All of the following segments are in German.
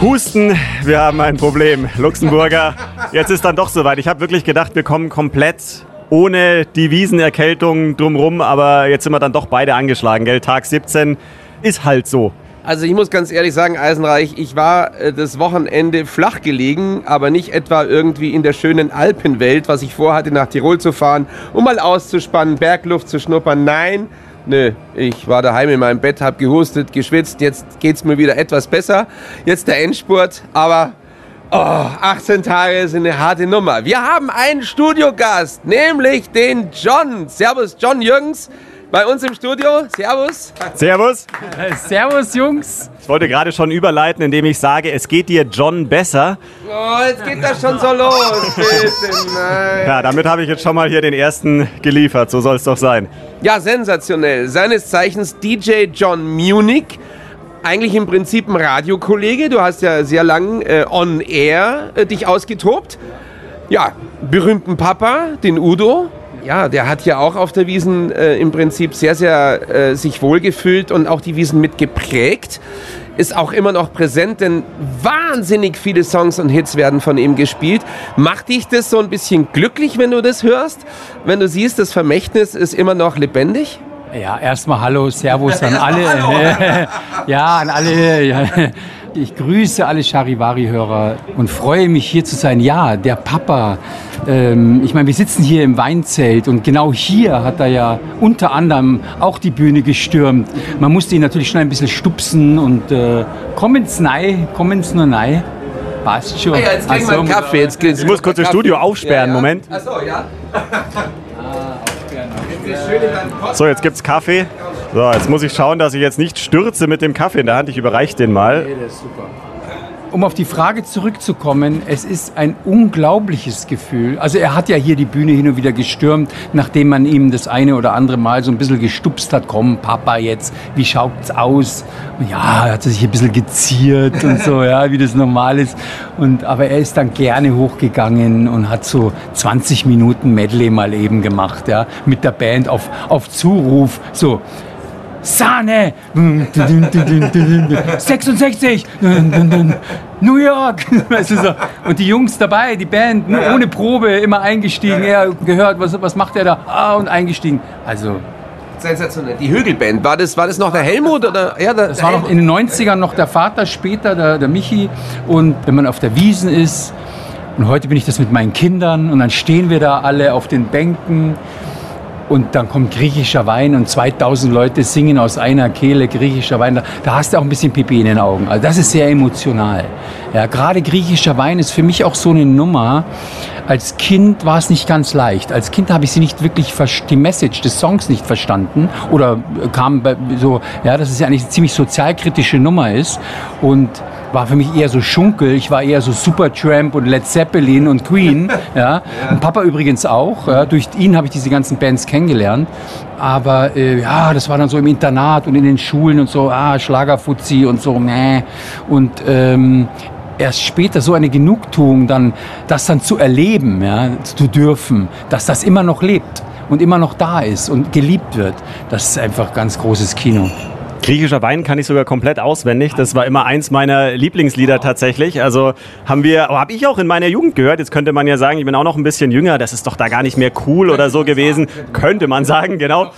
Husten, wir haben ein Problem. Luxemburger, jetzt ist dann doch soweit. Ich habe wirklich gedacht, wir kommen komplett ohne die Wiesenerkältung drumrum, aber jetzt sind wir dann doch beide angeschlagen, gell? Tag 17 ist halt so. Also ich muss ganz ehrlich sagen, Eisenreich, ich war äh, das Wochenende flach gelegen, aber nicht etwa irgendwie in der schönen Alpenwelt, was ich vorhatte, nach Tirol zu fahren, um mal auszuspannen, Bergluft zu schnuppern. Nein, Nö, ich war daheim in meinem Bett, hab gehustet, geschwitzt. Jetzt geht's mir wieder etwas besser. Jetzt der Endspurt, aber oh, 18 Tage sind eine harte Nummer. Wir haben einen Studiogast, nämlich den John. Servus, John Jürgens bei uns im Studio. Servus. Servus. Servus, Jungs. Ich wollte gerade schon überleiten, indem ich sage, es geht dir John besser. Oh, jetzt geht das schon so los. Bitte, nein. Ja, damit habe ich jetzt schon mal hier den ersten geliefert. So soll es doch sein. Ja, sensationell. Seines Zeichens DJ John Munich. Eigentlich im Prinzip ein Radiokollege. Du hast ja sehr lang äh, on air äh, dich ausgetobt. Ja, berühmten Papa, den Udo. Ja, der hat ja auch auf der Wiesen äh, im Prinzip sehr, sehr äh, sich wohlgefühlt und auch die Wiesen mitgeprägt. Ist auch immer noch präsent, denn wahnsinnig viele Songs und Hits werden von ihm gespielt. Macht dich das so ein bisschen glücklich, wenn du das hörst? Wenn du siehst, das Vermächtnis ist immer noch lebendig? Ja, erstmal Hallo, Servus an alle. ja, an alle. Ja. Ich grüße alle Charivari-Hörer und freue mich hier zu sein. Ja, der Papa. Ähm, ich meine, wir sitzen hier im Weinzelt und genau hier hat er ja unter anderem auch die Bühne gestürmt. Man musste ihn natürlich schnell ein bisschen stupsen und äh, kommen's nei, kommen's nur nei. Passt schon. Ah ja, jetzt kriegen wir so, einen Kaffee. Jetzt, Ich muss kurz das Studio aufsperren, Moment. Achso, ja. So, jetzt gibt's Kaffee. So, jetzt muss ich schauen, dass ich jetzt nicht stürze mit dem Kaffee in der Hand. Ich überreiche den mal. Um auf die Frage zurückzukommen, es ist ein unglaubliches Gefühl. Also er hat ja hier die Bühne hin und wieder gestürmt, nachdem man ihm das eine oder andere Mal so ein bisschen gestupst hat. Komm, Papa, jetzt, wie schaut's aus? Und ja, er hat sich ein bisschen geziert und so, ja, wie das normal ist. Und, aber er ist dann gerne hochgegangen und hat so 20 Minuten Medley mal eben gemacht, ja, mit der Band auf, auf Zuruf. So, Sahne! 66! New York! Weißt du so. Und die Jungs dabei, die Band, nur ohne Probe, immer eingestiegen. Er gehört, was, was macht er da? Ah, und eingestiegen. Also, Sensationell. Die Hügelband, war das, war das noch der Helmut? Oder? Ja, der, das war noch in den 90ern noch der Vater, später der, der Michi. Und wenn man auf der Wiesen ist, und heute bin ich das mit meinen Kindern, und dann stehen wir da alle auf den Bänken. Und dann kommt griechischer Wein und 2000 Leute singen aus einer Kehle griechischer Wein. Da, hast du auch ein bisschen Pipi in den Augen. Also das ist sehr emotional. Ja, gerade griechischer Wein ist für mich auch so eine Nummer. Als Kind war es nicht ganz leicht. Als Kind habe ich sie nicht wirklich die Message des Songs nicht verstanden oder kam so, ja, dass es ja eigentlich eine ziemlich sozialkritische Nummer ist und war für mich eher so Schunkel. Ich war eher so Supertramp und Led Zeppelin und Queen. Ja. Und Papa übrigens auch. Ja. Durch ihn habe ich diese ganzen Bands kennengelernt. Aber äh, ja, das war dann so im Internat und in den Schulen und so, ah, Schlagerfuzzi und so, meh. Und ähm, erst später so eine Genugtuung, dann das dann zu erleben, ja, zu dürfen, dass das immer noch lebt und immer noch da ist und geliebt wird. Das ist einfach ganz großes Kino. Griechischer Wein kann ich sogar komplett auswendig. Das war immer eins meiner Lieblingslieder tatsächlich. Also haben wir, habe ich auch in meiner Jugend gehört. Jetzt könnte man ja sagen, ich bin auch noch ein bisschen jünger. Das ist doch da gar nicht mehr cool oder so gewesen. Könnte man sagen, genau.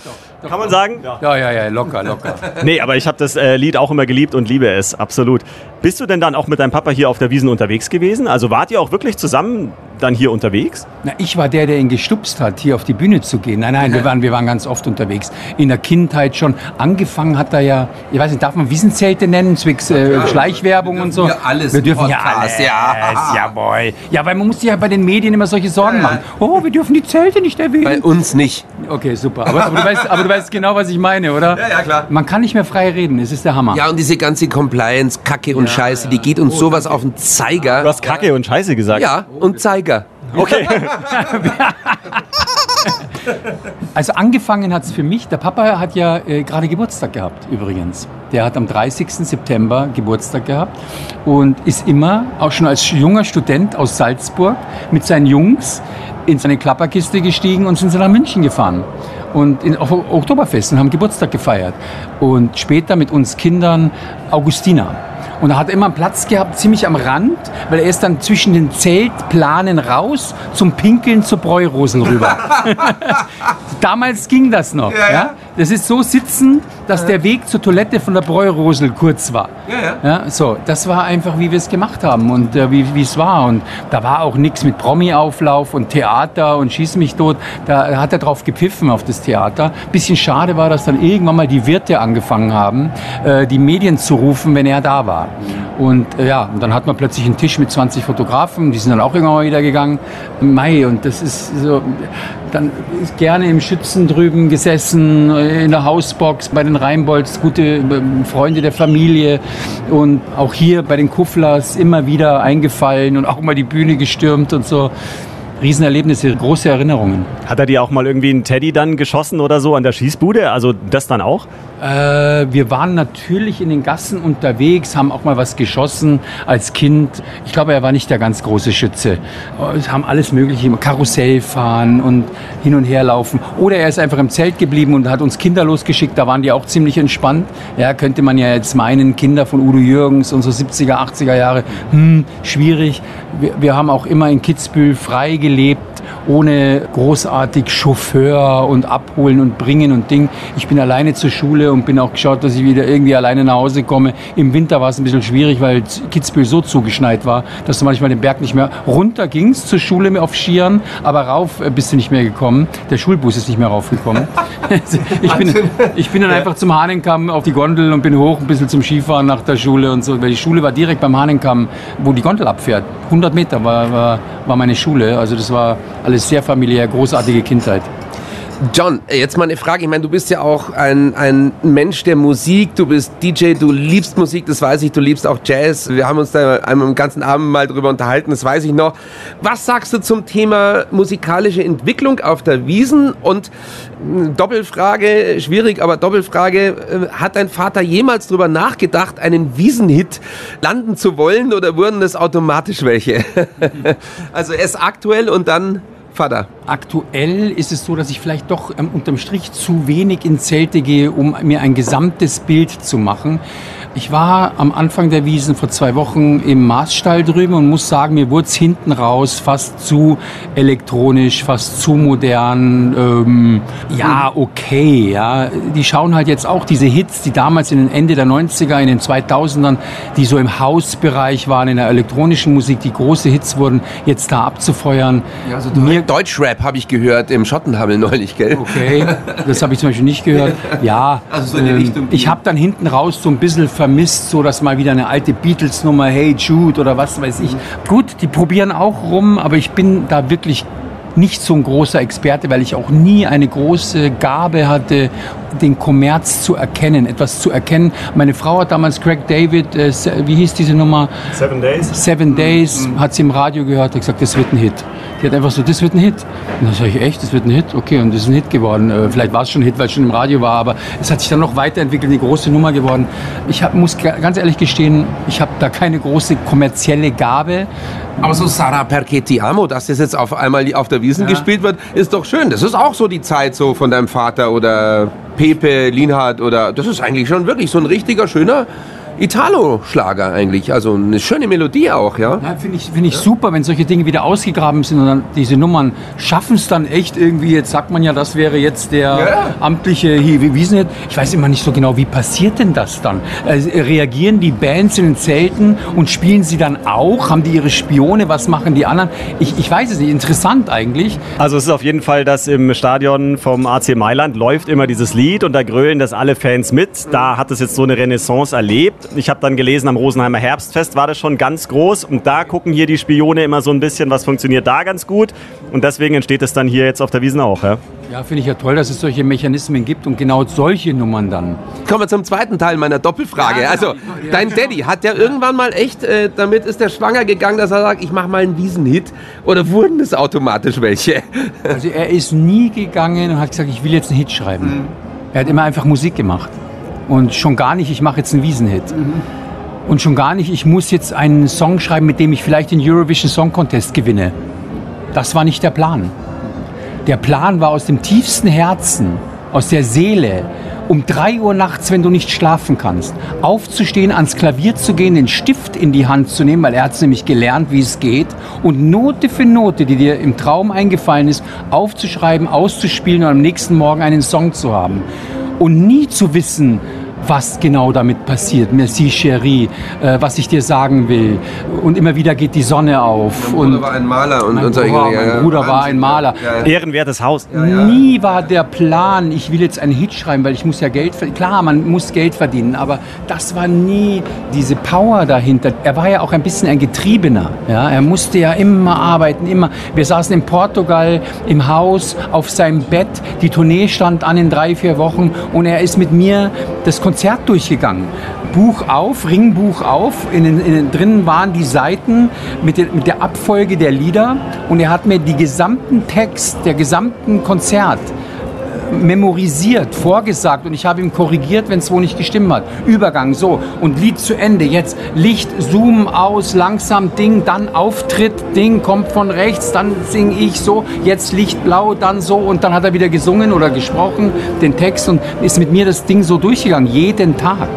Kann man sagen? Ja, ja, ja, locker, locker. Nee, aber ich habe das äh, Lied auch immer geliebt und liebe es, absolut. Bist du denn dann auch mit deinem Papa hier auf der Wiesen unterwegs gewesen? Also wart ihr auch wirklich zusammen dann hier unterwegs? Na, ich war der, der ihn gestupst hat, hier auf die Bühne zu gehen. Nein, nein, wir waren, wir waren ganz oft unterwegs. In der Kindheit schon. Angefangen hat er ja, ich weiß nicht, darf man Wiesenzelte nennen, zwecks äh, Schleichwerbung und so? ja alles Wir dürfen ja Podcast, alles. ja. Ja, boy. Ja, weil man muss sich ja bei den Medien immer solche Sorgen machen. Oh, wir dürfen die Zelte nicht Bei erwähnen. uns nicht. Okay, super. Aber, aber, du weißt, aber du weißt genau, was ich meine, oder? Ja, ja, klar. Man kann nicht mehr frei reden. Es ist der Hammer. Ja, und diese ganze Compliance, Kacke und Scheiße, die geht uns sowas auf den Du Zeiger. hast Kacke und Scheiße gesagt. Ja, und Zeiger. Okay. Also angefangen hat es für mich, der Papa hat ja äh, gerade Geburtstag gehabt übrigens. Der hat am 30. September Geburtstag gehabt und ist immer, auch schon als junger Student aus Salzburg, mit seinen Jungs in seine Klapperkiste gestiegen und sind sie nach München gefahren. Und in, auf Oktoberfest und haben Geburtstag gefeiert. Und später mit uns Kindern Augustina. Und er hat immer einen Platz gehabt, ziemlich am Rand, weil er ist dann zwischen den Zeltplanen raus zum Pinkeln zur Bräurosel rüber. Damals ging das noch. Ja, ja. Das ist so sitzen, dass der Weg zur Toilette von der Bräurosel kurz war. Ja, ja. so, das war einfach, wie wir es gemacht haben und äh, wie es war. Und da war auch nichts mit Promi-Auflauf und Theater und Schieß mich tot. Da hat er drauf gepfiffen auf das Theater. Bisschen schade war, dass dann irgendwann mal die Wirte angefangen haben, äh, die Medien zu rufen, wenn er da war. Und äh, ja, und dann hat man plötzlich einen Tisch mit 20 Fotografen, die sind dann auch irgendwann mal wieder gegangen. Mai, und das ist so, dann ist gerne im Schützen drüben gesessen, in der Hausbox bei den Rheinbolds, gute äh, Freunde der Familie und auch hier bei den Kufflers immer wieder eingefallen und auch mal die Bühne gestürmt und so. Riesenerlebnisse, große Erinnerungen. Hat er dir auch mal irgendwie einen Teddy dann geschossen oder so an der Schießbude? Also das dann auch? Äh, wir waren natürlich in den Gassen unterwegs, haben auch mal was geschossen als Kind. Ich glaube, er war nicht der ganz große Schütze. Wir haben alles Mögliche, Karussell fahren und hin und her laufen. Oder er ist einfach im Zelt geblieben und hat uns Kinder losgeschickt. Da waren die auch ziemlich entspannt. Ja, könnte man ja jetzt meinen, Kinder von Udo Jürgens und so 70er, 80er Jahre, hm, schwierig. Wir, wir haben auch immer in Kitzbühel frei gelebt ohne großartig Chauffeur und abholen und bringen und Ding. Ich bin alleine zur Schule und bin auch geschaut, dass ich wieder irgendwie alleine nach Hause komme. Im Winter war es ein bisschen schwierig, weil Kitzbühel so zugeschneit war, dass du manchmal den Berg nicht mehr runter gingst zur Schule auf Skiern, aber rauf äh, bist du nicht mehr gekommen. Der Schulbus ist nicht mehr raufgekommen. ich, bin, ich bin dann einfach zum Hahnenkamm auf die Gondel und bin hoch ein bisschen zum Skifahren nach der Schule und so, weil die Schule war direkt beim Hahnenkamm, wo die Gondel abfährt. 100 Meter war, war, war meine Schule, also das war alles sehr familiär, großartige Kindheit. John, jetzt mal eine Frage. Ich meine, du bist ja auch ein, ein Mensch der Musik. Du bist DJ, du liebst Musik, das weiß ich. Du liebst auch Jazz. Wir haben uns da einmal im ganzen Abend mal drüber unterhalten, das weiß ich noch. Was sagst du zum Thema musikalische Entwicklung auf der Wiesen? Und hm, Doppelfrage, schwierig, aber Doppelfrage, äh, hat dein Vater jemals drüber nachgedacht, einen Wiesenhit landen zu wollen oder wurden das automatisch welche? also erst aktuell und dann Vater? Aktuell ist es so, dass ich vielleicht doch ähm, unterm Strich zu wenig in Zelte gehe, um mir ein gesamtes Bild zu machen. Ich war am Anfang der Wiesen vor zwei Wochen im Maßstall drüben und muss sagen, mir wurde es hinten raus fast zu elektronisch, fast zu modern. Ähm, ja, okay, ja. Die schauen halt jetzt auch diese Hits, die damals in den Ende der 90er, in den 2000ern, die so im Hausbereich waren, in der elektronischen Musik, die große Hits wurden, jetzt da abzufeuern. Ja, also mir Deutschrap habe ich gehört im Schottenhammel neulich, gell? Okay, das habe ich zum Beispiel nicht gehört. Ja, also so ähm, ich habe dann hinten raus so ein bisschen vermisst, so dass mal wieder eine alte Beatles-Nummer, Hey Jude oder was weiß ich. Gut, die probieren auch rum, aber ich bin da wirklich nicht so ein großer Experte, weil ich auch nie eine große Gabe hatte, den Kommerz zu erkennen, etwas zu erkennen. Meine Frau hat damals Craig David, äh, wie hieß diese Nummer? Seven Days. Seven Days, mhm. hat sie im Radio gehört, hat gesagt, das wird ein Hit. Die hat einfach so, das wird ein Hit. Und dann sage ich, echt, das wird ein Hit? Okay, und das ist ein Hit geworden. Äh, vielleicht war es schon ein Hit, weil es schon im Radio war, aber es hat sich dann noch weiterentwickelt, eine große Nummer geworden. Ich hab, muss ganz ehrlich gestehen, ich habe da keine große kommerzielle Gabe. Aber so Sarah Perchetti Amo, dass das jetzt auf einmal auf der Wiesen ja. gespielt wird, ist doch schön. Das ist auch so die Zeit so von deinem Vater oder Pepe, Linhard oder das ist eigentlich schon wirklich so ein richtiger schöner Italo-Schlager eigentlich. Also eine schöne Melodie auch, ja. ja Finde ich, find ich ja. super, wenn solche Dinge wieder ausgegraben sind und dann diese Nummern schaffen es dann echt irgendwie. Jetzt sagt man ja, das wäre jetzt der ja. amtliche Wiesenhit. Ich weiß immer nicht so genau, wie passiert denn das dann? Äh, reagieren die Bands in den Zelten und spielen sie dann auch? Haben die ihre Spione? Was machen die anderen? Ich, ich weiß es nicht. Interessant eigentlich. Also es ist auf jeden Fall, dass im Stadion vom AC Mailand läuft immer dieses Lied und da grölen das alle Fans mit. Da hat es jetzt so eine Renaissance erlebt. Ich habe dann gelesen, am Rosenheimer Herbstfest war das schon ganz groß und da gucken hier die Spione immer so ein bisschen, was funktioniert da ganz gut und deswegen entsteht es dann hier jetzt auf der Wiesen auch. Ja, Ja, finde ich ja toll, dass es solche Mechanismen gibt und genau solche Nummern dann. Kommen wir zum zweiten Teil meiner Doppelfrage. Ja, genau. Also, dein Daddy, hat der irgendwann mal echt, äh, damit ist der schwanger gegangen, dass er sagt, ich mache mal einen Wiesenhit? Oder wurden es automatisch welche? Also er ist nie gegangen und hat gesagt, ich will jetzt einen Hit schreiben. Er hat immer einfach Musik gemacht. Und schon gar nicht, ich mache jetzt einen Wiesenhit. Und schon gar nicht, ich muss jetzt einen Song schreiben, mit dem ich vielleicht den Eurovision Song Contest gewinne. Das war nicht der Plan. Der Plan war aus dem tiefsten Herzen, aus der Seele, um drei Uhr nachts, wenn du nicht schlafen kannst, aufzustehen, ans Klavier zu gehen, den Stift in die Hand zu nehmen, weil er hat es nämlich gelernt, wie es geht, und Note für Note, die dir im Traum eingefallen ist, aufzuschreiben, auszuspielen und am nächsten Morgen einen Song zu haben. Und nie zu wissen, was genau damit passiert. Merci, Chérie, äh, was ich dir sagen will. Und immer wieder geht die Sonne auf. und war ein Maler und, mein solche Bruder, ja, ja. mein Bruder war ein Maler. Ehrenwertes Haus. Nie war der Plan, ich will jetzt einen Hit schreiben, weil ich muss ja Geld verdienen. Klar, man muss Geld verdienen, aber das war nie diese Power dahinter. Er war ja auch ein bisschen ein Getriebener. Ja? Er musste ja immer arbeiten, immer. Wir saßen in Portugal im Haus auf seinem Bett. Die Tournee stand an in drei, vier Wochen und er ist mit mir das Konzert durchgegangen. Buch auf, Ringbuch auf, in den, in den, drinnen waren die Seiten mit, der- mit der Abfolge der Lieder und er hat mir die gesamten Text, der gesamten Konzert memorisiert, vorgesagt und ich habe ihm korrigiert, wenn es wo nicht gestimmt hat. Übergang, so und Lied zu Ende. Jetzt Licht, Zoom aus, langsam Ding, dann Auftritt, Ding kommt von rechts, dann singe ich so, jetzt Licht blau, dann so und dann hat er wieder gesungen oder gesprochen, den Text und ist mit mir das Ding so durchgegangen, jeden Tag.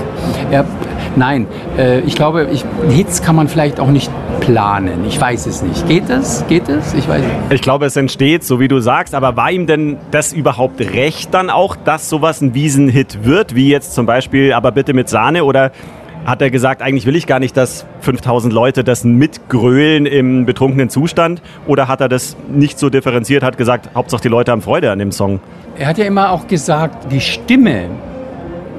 Er, nein, äh, ich glaube, ich, Hits kann man vielleicht auch nicht planen. Ich weiß es nicht. Geht es? Geht es? Ich weiß nicht. Ich glaube, es entsteht, so wie du sagst, aber war ihm denn das überhaupt recht dann auch, dass sowas ein Wiesenhit wird, wie jetzt zum Beispiel Aber bitte mit Sahne oder hat er gesagt, eigentlich will ich gar nicht, dass 5000 Leute das mitgrölen im betrunkenen Zustand oder hat er das nicht so differenziert, hat gesagt, Hauptsache die Leute haben Freude an dem Song? Er hat ja immer auch gesagt, die Stimme,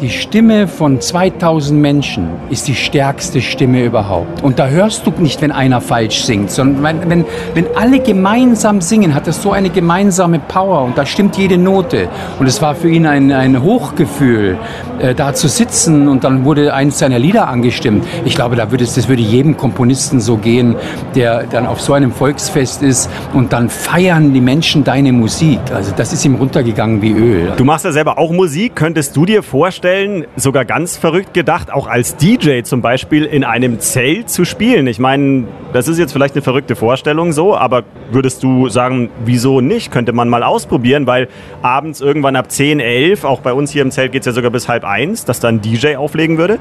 die Stimme von 2000 Menschen ist die stärkste Stimme überhaupt. Und da hörst du nicht, wenn einer falsch singt, sondern wenn, wenn, wenn alle gemeinsam singen, hat das so eine gemeinsame Power und da stimmt jede Note. Und es war für ihn ein, ein Hochgefühl, äh, da zu sitzen und dann wurde eins seiner Lieder angestimmt. Ich glaube, da würde es, das würde jedem Komponisten so gehen, der dann auf so einem Volksfest ist und dann feiern die Menschen deine Musik. Also das ist ihm runtergegangen wie Öl. Du machst ja selber auch Musik. Könntest du dir vorstellen, sogar ganz verrückt gedacht, auch als DJ zum Beispiel in einem Zelt zu spielen? Ich meine, das ist jetzt vielleicht eine verrückte Vorstellung so, aber würdest du sagen, wieso nicht? Könnte man mal ausprobieren, weil abends irgendwann ab 10, 11, auch bei uns hier im Zelt geht es ja sogar bis halb eins, dass da ein DJ auflegen würde?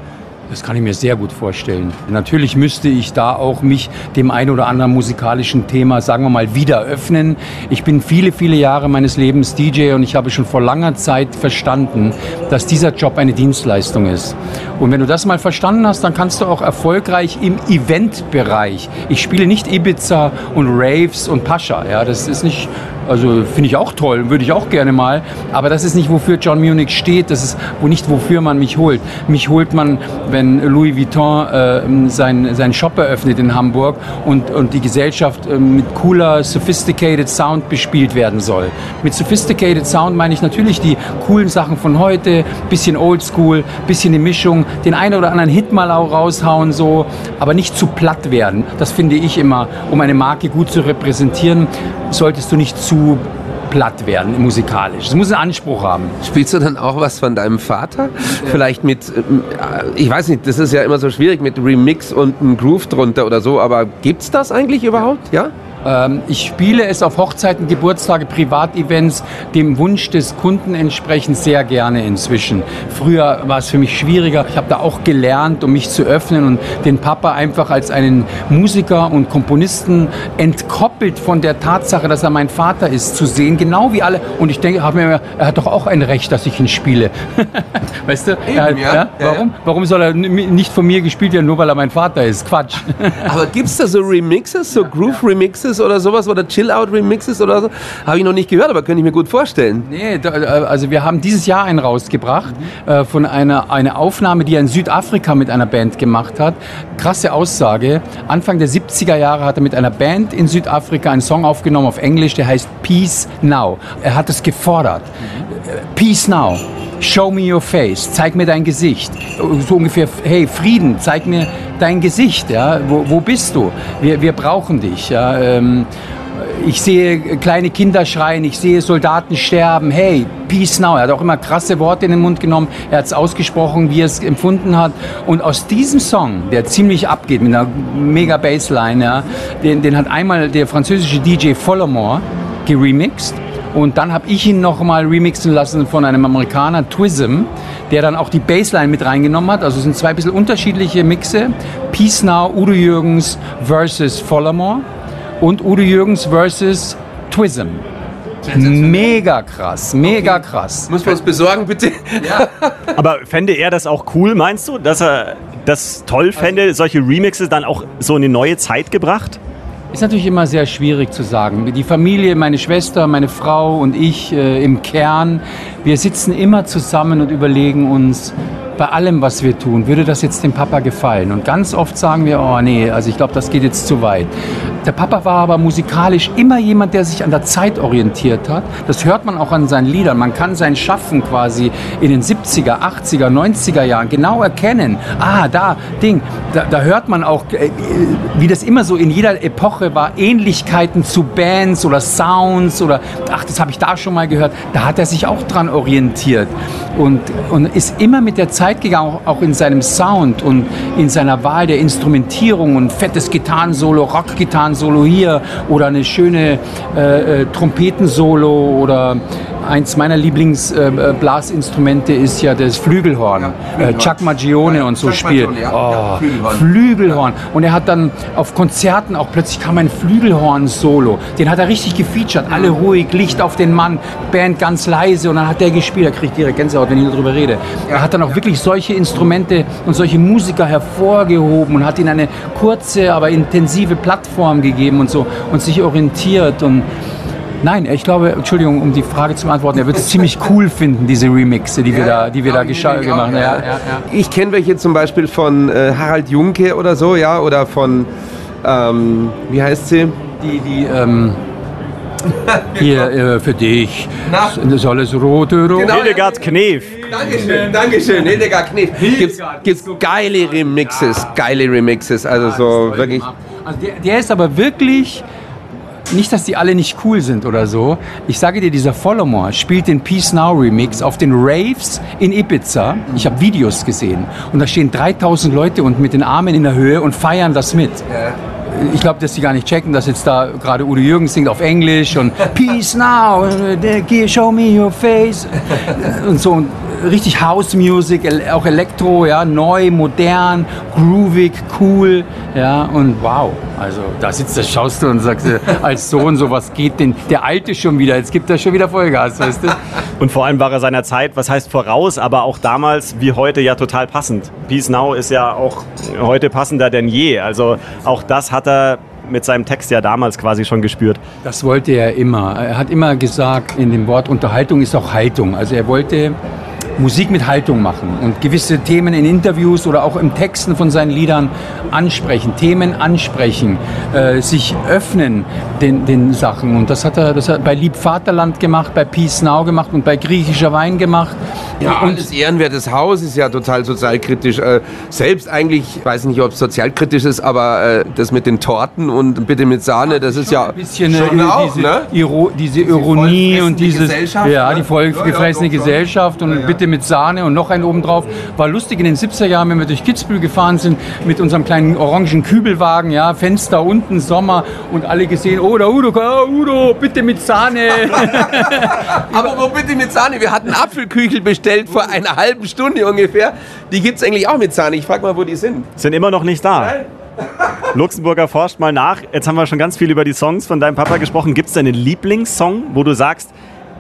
Das kann ich mir sehr gut vorstellen. Natürlich müsste ich da auch mich dem ein oder anderen musikalischen Thema, sagen wir mal, wieder öffnen. Ich bin viele, viele Jahre meines Lebens DJ und ich habe schon vor langer Zeit verstanden, dass dieser Job eine Dienstleistung ist. Und wenn du das mal verstanden hast, dann kannst du auch erfolgreich im Eventbereich. Ich spiele nicht Ibiza und Raves und Pascha. Ja, das ist nicht, also finde ich auch toll, würde ich auch gerne mal. Aber das ist nicht, wofür John Munich steht. Das ist nicht, wofür man mich holt. Mich holt man, wenn Louis Vuitton äh, seinen sein Shop eröffnet in Hamburg und, und die Gesellschaft äh, mit cooler, sophisticated Sound bespielt werden soll. Mit sophisticated Sound meine ich natürlich die coolen Sachen von heute, bisschen Oldschool, bisschen die Mischung, den einen oder anderen Hit mal auch raushauen, so, aber nicht zu platt werden. Das finde ich immer, um eine Marke gut zu repräsentieren, solltest du nicht zu platt werden musikalisch. Es muss einen Anspruch haben. Spielst du dann auch was von deinem Vater? Vielleicht mit, äh, ich weiß nicht, das ist ja immer so schwierig mit Remix und einem Groove drunter oder so, aber gibt's das eigentlich überhaupt? Ja? Ähm, ich spiele es auf Hochzeiten, Geburtstage, Privatevents dem Wunsch des Kunden entsprechend sehr gerne inzwischen. Früher war es für mich schwieriger. Ich habe da auch gelernt, um mich zu öffnen und den Papa einfach als einen Musiker und Komponisten entkoppelt von der Tatsache, dass er mein Vater ist, zu sehen, genau wie alle. Und ich denke, hab mir, er hat doch auch ein Recht, dass ich ihn spiele. weißt du? er, ja. Ja, Warum? ja. Warum soll er nicht von mir gespielt werden, nur weil er mein Vater ist? Quatsch. Aber gibt's da so Remixes, so Groove-Remixes, Remixes oder sowas oder Chill-Out-Remixes oder so? Habe ich noch nicht gehört, aber könnte ich mir gut vorstellen. Nee, äh, also wir haben dieses Jahr einen rausgebracht äh, von einer eine Aufnahme, die er in Südafrika mit einer Band gemacht hat. Krasse Aussage. Anfang der 70er Jahre hat er mit einer Band in Südafrika einen Song aufgenommen auf Englisch, der heißt Peace Now. Er hat es gefordert. Äh, Peace Now. Show me your face, zeig mir dein Gesicht. So ungefähr, hey, Frieden, zeig mir dein Gesicht. Ja? Wo, wo bist du? Wir, wir brauchen dich. Ja? Ähm, ich sehe kleine Kinder schreien, ich sehe Soldaten sterben. Hey, Peace Now. Er hat auch immer krasse Worte in den Mund genommen. Er hat es ausgesprochen, wie er es empfunden hat. Und aus diesem Song, der ziemlich abgeht mit einer mega Bassline, ja, den, den hat einmal der französische DJ Follamore geremixed. Und dann habe ich ihn noch mal remixen lassen von einem Amerikaner, Twism, der dann auch die Bassline mit reingenommen hat. Also es sind zwei bisschen unterschiedliche Mixe. Peace Now, Udo Jürgens versus Follamore und Udo Jürgens versus Twism. Mega krass, mega krass. Muss man uns besorgen, bitte? Aber fände er das auch cool, meinst du, dass er das toll fände, solche Remixes dann auch so in eine neue Zeit gebracht? Ist natürlich immer sehr schwierig zu sagen. Die Familie, meine Schwester, meine Frau und ich äh, im Kern, wir sitzen immer zusammen und überlegen uns, bei allem, was wir tun, würde das jetzt dem Papa gefallen? Und ganz oft sagen wir, oh nee, also ich glaube, das geht jetzt zu weit. Der Papa war aber musikalisch immer jemand, der sich an der Zeit orientiert hat. Das hört man auch an seinen Liedern. Man kann sein Schaffen quasi in den 70er, 80er, 90er Jahren genau erkennen. Ah, da, Ding. Da, da hört man auch, äh, wie das immer so in jeder Epoche war, Ähnlichkeiten zu Bands oder Sounds oder, ach, das habe ich da schon mal gehört. Da hat er sich auch dran orientiert und, und ist immer mit der Zeit gegangen, auch in seinem Sound und in seiner Wahl der Instrumentierung und fettes Gitarrensolo, Rock-Gitarrensolo hier oder eine schöne äh, äh, Trompetensolo oder eins meiner Lieblingsblasinstrumente ist ja das Flügelhorn. Äh, Chuck Magione und so Chuck spielt. Magione, ja, Oh, ja, Flügelhorn. Flügelhorn. Und er hat dann auf Konzerten auch plötzlich kam ein Flügelhorn-Solo. Den hat er richtig gefeatured. Alle ruhig, Licht auf den Mann, Band ganz leise und dann hat der gespielt. Da kriege ich direkt Gänsehaut, wenn ich darüber rede. Er hat dann auch wirklich solche Instrumente und solche Musiker hervorgehoben und hat ihnen eine kurze, aber intensive Plattform gegeben und so und sich orientiert und Nein, ich glaube, Entschuldigung, um die Frage zu beantworten, er wird es ziemlich cool finden, diese Remixe, die wir da, die wir da gescha- gemacht haben. Ja, ja, ja. Ich kenne welche zum Beispiel von äh, Harald Junke oder so, ja, oder von, ähm, wie heißt sie? Die, die, ähm, hier äh, für dich Na? soll es rote, rote. Genau. Hildegard Knef. Dankeschön, Dankeschön, Hildegard Knef. Gibt's, gibt's geile Remixes, geile Remixes, also so wirklich. Also der, der ist aber wirklich. Nicht, dass die alle nicht cool sind oder so. Ich sage dir, dieser Follower spielt den Peace Now Remix auf den Raves in Ibiza. Ich habe Videos gesehen. Und da stehen 3000 Leute und mit den Armen in der Höhe und feiern das mit. Ich glaube, dass die gar nicht checken, dass jetzt da gerade Udo Jürgens singt auf Englisch und Peace Now, äh, show me your face und so. Richtig House Music, auch Elektro, ja, neu, modern, groovig, cool, ja, und wow. Also da sitzt, da schaust du und sagst äh, als Sohn, so was geht denn der Alte schon wieder? Jetzt gibt er schon wieder Vollgas, weißt du? Und vor allem war er seiner Zeit, was heißt voraus, aber auch damals wie heute ja total passend. Peace Now ist ja auch heute passender denn je. Also auch das hat er mit seinem Text ja damals quasi schon gespürt. Das wollte er immer. Er hat immer gesagt, in dem Wort Unterhaltung ist auch Haltung. Also er wollte Musik mit Haltung machen und gewisse Themen in Interviews oder auch im Texten von seinen Liedern ansprechen, Themen ansprechen, äh, sich öffnen den, den Sachen. Und das hat er, das hat er bei Lieb Vaterland gemacht, bei Peace Now gemacht und bei Griechischer Wein gemacht. Ja, und alles ehrenwertes Haus ist ja total sozialkritisch. Äh, selbst eigentlich, ich weiß nicht, ob es sozialkritisch ist, aber äh, das mit den Torten und bitte mit Sahne, das ist ja ein bisschen schon äh, auch, diese, ne? Iro, diese Ironie und Gesellschaft, ja ne? die vollgefressene Ja, ja, Gesellschaft und Ja, bitte mit Sahne und noch einen obendrauf war lustig in den 70er Jahren wenn wir durch Kitzbühel gefahren sind mit unserem kleinen orangen Kübelwagen ja Fenster unten Sommer und alle gesehen oh der Udo oh, Udo bitte mit Sahne Aber wo bitte mit Sahne? Wir hatten Apfelküchel bestellt vor einer halben Stunde ungefähr. Die gibt es eigentlich auch mit Sahne. Ich frage mal, wo die sind. Sind immer noch nicht da. Luxemburger forscht mal nach. Jetzt haben wir schon ganz viel über die Songs von deinem Papa gesprochen. Gibt es denn einen Lieblingssong, wo du sagst,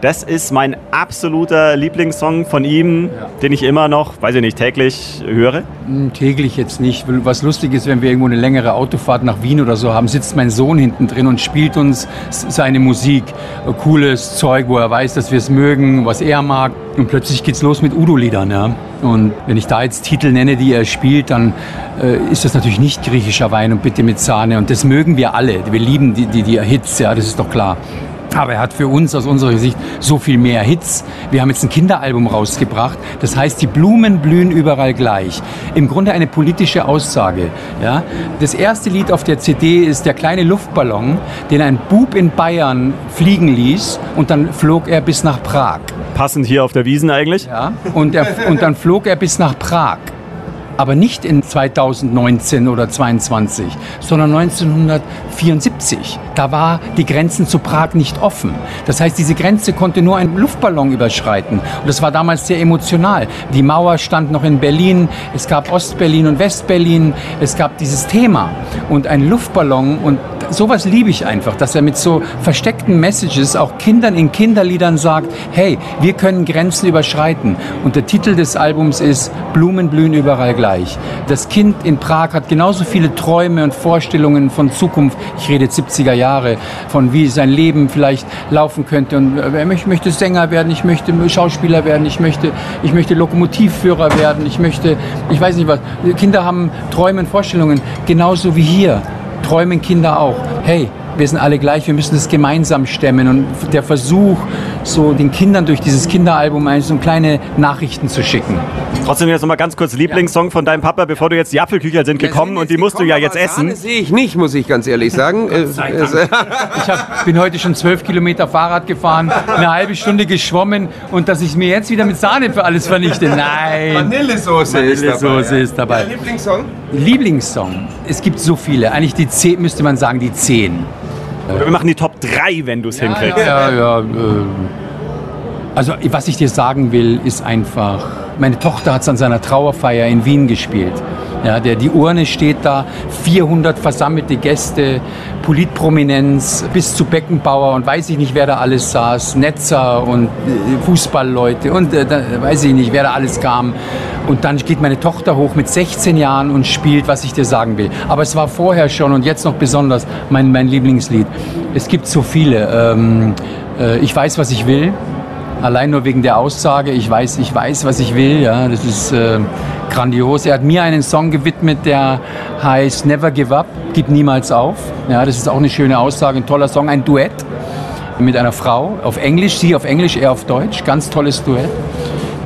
Das ist mein absoluter Lieblingssong von ihm, den ich immer noch, weiß ich nicht, täglich höre. Hm, Täglich jetzt nicht. Was lustig ist, wenn wir irgendwo eine längere Autofahrt nach Wien oder so haben, sitzt mein Sohn hinten drin und spielt uns seine Musik. Äh, Cooles Zeug, wo er weiß, dass wir es mögen, was er mag. Und plötzlich geht's los mit Udo-Liedern. Ja? Und wenn ich da jetzt Titel nenne, die er spielt, dann äh, ist das natürlich nicht griechischer Wein und bitte mit Sahne. Und das mögen wir alle. Wir lieben die, die, die Hits, ja, das ist doch klar. Aber er hat für uns aus unserer Sicht so viel mehr Hits. Wir haben jetzt ein Kinderalbum rausgebracht. Das heißt, die Blumen blühen überall gleich. Im Grunde eine politische Aussage. Ja? Das erste Lied auf der CD ist der kleine Luftballon, den ein Bub in Bayern fliegen ließ und dann flog er bis nach Prag. Passend hier auf der Wiesen eigentlich. Ja? Und, er, und dann flog er bis nach Prag. Aber nicht in 2019 oder 22, sondern 1974. Da war die Grenzen zu Prag nicht offen. Das heißt, diese Grenze konnte nur ein Luftballon überschreiten. Und das war damals sehr emotional. Die Mauer stand noch in Berlin. Es gab Ostberlin und Westberlin. Es gab dieses Thema. Und ein Luftballon und sowas liebe ich einfach, dass er mit so versteckten Messages auch Kindern in Kinderliedern sagt, hey, wir können Grenzen überschreiten. Und der Titel des Albums ist Blumen blühen überall gleich. Das Kind in Prag hat genauso viele Träume und Vorstellungen von Zukunft. Ich rede jetzt 70er Jahre, von wie sein Leben vielleicht laufen könnte. Und äh, ich möchte Sänger werden, ich möchte Schauspieler werden, ich möchte, ich möchte Lokomotivführer werden, ich möchte, ich weiß nicht was. Kinder haben Träume und Vorstellungen, genauso wie hier träumen Kinder auch. Hey, wir sind alle gleich, wir müssen das gemeinsam stemmen. Und der Versuch, so den Kindern durch dieses Kinderalbum eigentlich so kleine Nachrichten zu schicken. Trotzdem jetzt nochmal ganz kurz Lieblingssong von deinem Papa, bevor du jetzt die Apfelküchel sind gekommen und die musst du ja jetzt essen. Das sehe ich nicht, muss ich ganz ehrlich sagen. Ich hab, bin heute schon zwölf Kilometer Fahrrad gefahren, eine halbe Stunde geschwommen und dass ich mir jetzt wieder mit Sahne für alles vernichte. Nein. Vanillesoße ist dabei. Vanillesoße ist dabei. Dein Lieblingssong? Lieblingssong. Es gibt so viele. Eigentlich die zehn, müsste man sagen, die zehn. Wir machen die Top 3, wenn du es hinkriegst. Ja, ja. Äh, also was ich dir sagen will, ist einfach, meine Tochter hat es an seiner Trauerfeier in Wien gespielt. Ja, der, die Urne steht da, 400 versammelte Gäste, Politprominenz bis zu Beckenbauer und weiß ich nicht, wer da alles saß, Netzer und äh, Fußballleute und äh, da, weiß ich nicht, wer da alles kam. Und dann geht meine Tochter hoch mit 16 Jahren und spielt, was ich dir sagen will. Aber es war vorher schon und jetzt noch besonders mein, mein Lieblingslied. Es gibt so viele. Ähm, äh, ich weiß, was ich will. Allein nur wegen der Aussage, ich weiß, ich weiß, was ich will. Ja, das ist äh, grandios. Er hat mir einen Song gewidmet, der heißt Never Give Up, gib niemals auf. Ja, das ist auch eine schöne Aussage, ein toller Song, ein Duett mit einer Frau auf Englisch, sie auf Englisch, er auf Deutsch. Ganz tolles Duett.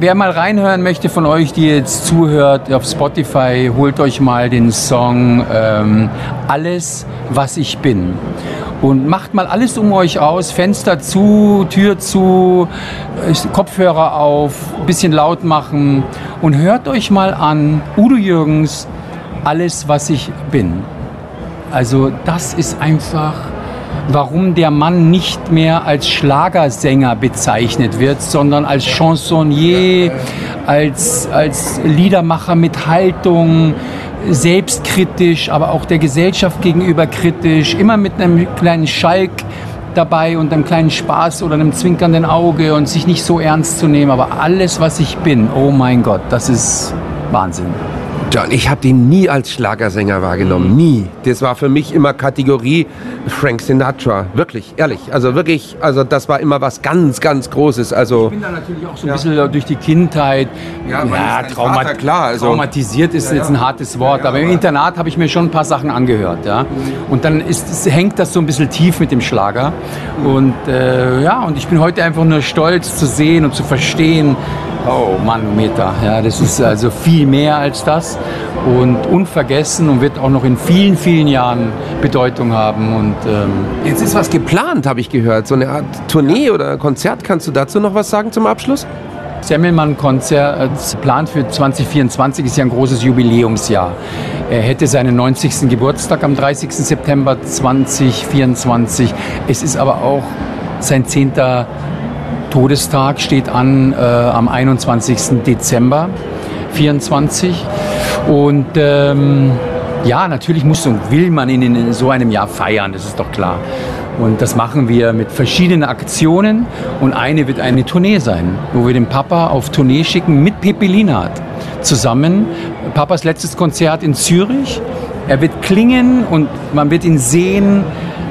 Wer mal reinhören möchte von euch, die jetzt zuhört auf Spotify, holt euch mal den Song ähm, Alles, was ich bin. Und macht mal alles um euch aus, Fenster zu, Tür zu, äh, Kopfhörer auf, bisschen laut machen und hört euch mal an, Udo Jürgens, Alles, was ich bin. Also das ist einfach, warum der Mann nicht mehr als Schlagersänger bezeichnet wird, sondern als Chansonnier, als, als Liedermacher mit Haltung, selbstkritisch, aber auch der Gesellschaft gegenüber kritisch, immer mit einem kleinen Schalk dabei und einem kleinen Spaß oder einem zwinkernden Auge und sich nicht so ernst zu nehmen. Aber alles, was ich bin, oh mein Gott, das ist Wahnsinn. John, ich habe den nie als Schlagersänger wahrgenommen. Nie. Das war für mich immer Kategorie Frank Sinatra. Wirklich, ehrlich. Also wirklich, also das war immer was ganz, ganz Großes. Also Ich bin da natürlich auch so ein bisschen durch die Kindheit Ja, es dein Vater, klar, also- traumatisiert ist jetzt ein hartes Wort, aber im Internat habe ich mir schon ein paar Sachen angehört. Ja? Und dann ist, hängt das so ein bisschen tief mit dem Schlager. Und äh, ja, und ich bin heute einfach nur stolz zu sehen und zu verstehen, oh Manometer, ja, das ist also viel mehr als das und unvergessen und wird auch noch in vielen, vielen Jahren Bedeutung haben. Und ähm, jetzt ist was geplant, habe ich gehört. So eine Art Tournee oder Konzert. Kannst du dazu noch was sagen zum Abschluss? Semmelmann-Konzert als Plan für 2024 ist ja ein großes Jubiläumsjahr. Er hätte seinen 90. Geburtstag am 30. September 2024. Es ist aber auch sein 10. Todestag, steht an äh, am 21. Dezember 24. Und ähm, ja, natürlich muss und will man ihn in so einem Jahr feiern, das ist doch klar. Und das machen wir mit verschiedenen Aktionen und eine wird eine Tournee sein, wo wir den Papa auf Tournee schicken mit Pepelinat zusammen. Papas letztes Konzert in Zürich. Er wird klingen und man wird ihn sehen,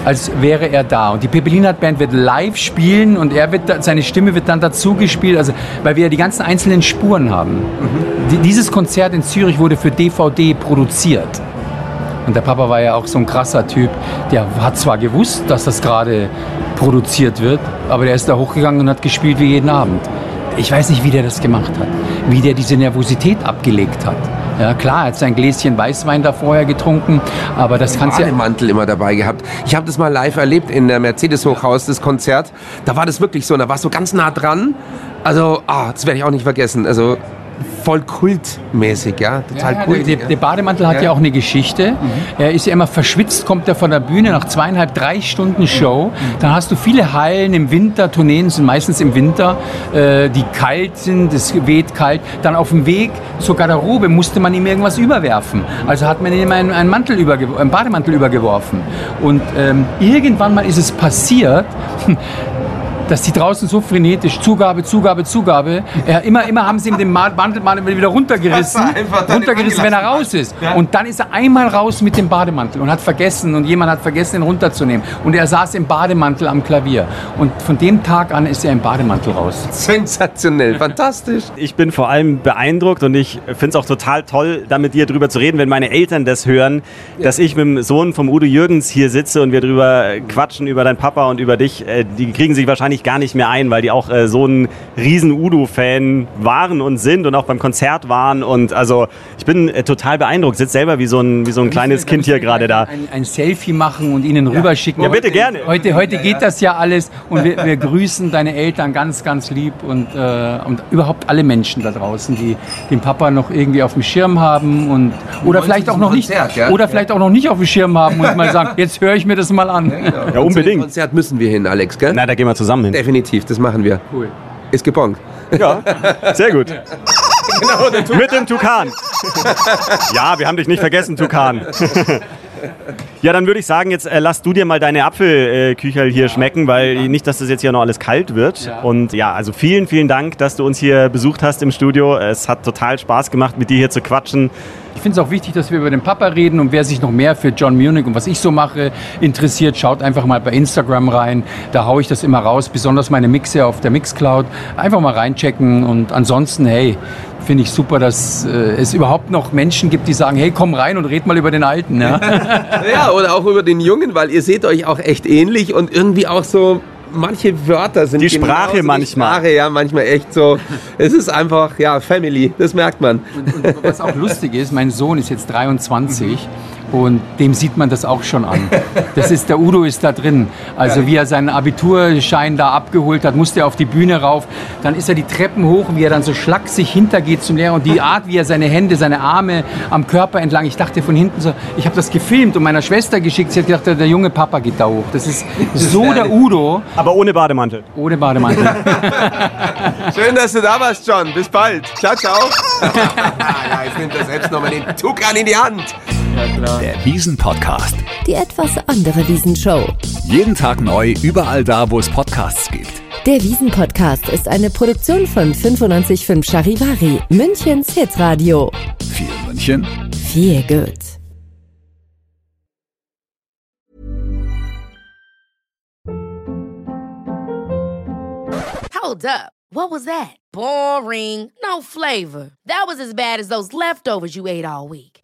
als wäre er da. Und die Pepelinat Band wird live spielen und er wird, seine Stimme wird dann dazu gespielt, also, weil wir ja die ganzen einzelnen Spuren haben. Die, dieses Konzert in Zürich wurde für DVD produziert. Und der Papa war ja auch so ein krasser Typ. Der hat zwar gewusst, dass das gerade produziert wird, aber der ist da hochgegangen und hat gespielt wie jeden Abend. Ich weiß nicht, wie der das gemacht hat, wie der diese Nervosität abgelegt hat. Ja, klar, er hat sein Gläschen Weißwein da vorher getrunken, aber das kannst du ja. Bademantel immer dabei gehabt. Ich habe das mal live erlebt in der Mercedes-Hochhaus, das Konzert. Da war das wirklich so, da war so ganz nah dran. Also, ah, das werde ich auch nicht vergessen. Also voll kultmäßig, ja, total Ja, ja, cool. der, der Bademantel hat ja. Auch eine Geschichte. Er ist ja immer verschwitzt, kommt er von der Bühne nach zweieinhalb, drei Stunden Show. Dann hast du viele Hallen im Winter, Tourneen sind meistens im Winter, äh, die kalt sind, es weht kalt. Dann auf dem Weg zur Garderobe musste man ihm irgendwas überwerfen. Also hat man ihm einen, einen, Mantel überge einen Bademantel übergeworfen. Und ähm, irgendwann mal ist es passiert, dass die draußen so frenetisch Zugabe, Zugabe, Zugabe, ja, immer, immer haben sie ihm den Ma- Mantel mal wieder runtergerissen, runtergerissen, wenn er raus ist. Und dann ist er einmal raus mit dem Bademantel und hat vergessen und jemand hat vergessen, ihn runterzunehmen. Und er saß im Bademantel am Klavier. Und von dem Tag an ist er im Bademantel raus. Sensationell, fantastisch. Ich bin vor allem beeindruckt und ich finde es auch total toll, da mit dir drüber zu reden, wenn meine Eltern das hören, dass ich mit dem Sohn vom Udo Jürgens hier sitze und wir drüber quatschen über deinen Papa und über dich. Äh, Die kriegen sich wahrscheinlich gar nicht mehr ein, weil die auch äh, so ein riesen Udo-Fan waren und sind und auch beim Konzert waren. Und also ich bin äh, total beeindruckt, sitze selber wie so ein, wie so ein kleines Kind hier gerade da. Ein, ein Selfie machen und ihnen rüberschicken. Ja, bitte, gerne. Heute, heute geht das ja alles und wir, wir grüßen deine Eltern ganz, ganz lieb und, äh, und überhaupt alle Menschen da draußen, die den Papa noch irgendwie auf dem Schirm haben und oder vielleicht auch noch nicht Konzert, ja? oder vielleicht auch noch nicht auf dem Schirm haben und mal sagen, jetzt höre ich mir das mal an. Ja, Zu dem unbedingt. Konzert müssen wir hin, Alex, gell? Na, da gehen wir zusammen hin. Definitiv, das machen wir. Cool. Ist gebongt. Ja, sehr gut. Mit dem Tukan. ja, wir haben dich nicht vergessen, Tukan. ja, dann würde ich sagen, jetzt äh, lass du dir mal deine Apfelküchel hier schmecken, weil nicht, dass das jetzt hier noch alles kalt wird. Ja. Und ja, also vielen, vielen Dank, dass du uns hier besucht hast im Studio. Es hat total Spaß gemacht, mit dir hier zu quatschen. Ich finde es auch wichtig, dass wir über den Papa reden und wer sich noch mehr für John Munich und was ich so mache interessiert, schaut einfach mal bei Instagram rein. Da haue ich das immer raus, besonders meine Mixe auf der Mixcloud. Einfach mal reinchecken und ansonsten, hey, finde ich super, dass äh, es überhaupt noch Menschen gibt, die sagen, hey, komm rein und red mal über den Alten. Ja? Ja, oder auch über den Jungen, weil ihr seht euch auch echt ähnlich und irgendwie auch so. Manche Wörter sind Die Sprache manchmal. Die Sprache, ja, manchmal echt so. Es ist einfach, ja, Family, das merkt man. Und, und was auch lustig ist, mein Sohn ist jetzt 23 und dem sieht man das auch schon an. Das ist, der Udo ist da drin. Also wie er seinen Abiturschein da abgeholt hat, musste er auf die Bühne rauf. Dann ist er die Treppen hoch, wie er dann so schlaksig hintergeht zum Lehrer und die Art, wie er seine Hände, seine Arme am Körper entlang. Ich dachte von hinten so, ich habe das gefilmt und meiner Schwester geschickt. Sie hat gedacht, der junge Papa geht da hoch. Das ist so der Udo Aber ohne Bademantel. ohne Bademantel. Schön, dass du da warst, John. Bis bald. Ciao, ciao. ja, jetzt nimmt er selbst nochmal den Tukan in die Hand. Der Wiesen-Podcast. Die etwas andere Wiesenshow. Jeden Tag neu, überall da, wo es Podcasts gibt. Der Wiesen-Podcast ist eine Produktion von 955 Charivari, Münchens Hitradio. Viel München, Viel gut. Hold up. What was that? Boring. No flavor. That was as bad as those leftovers you ate all week.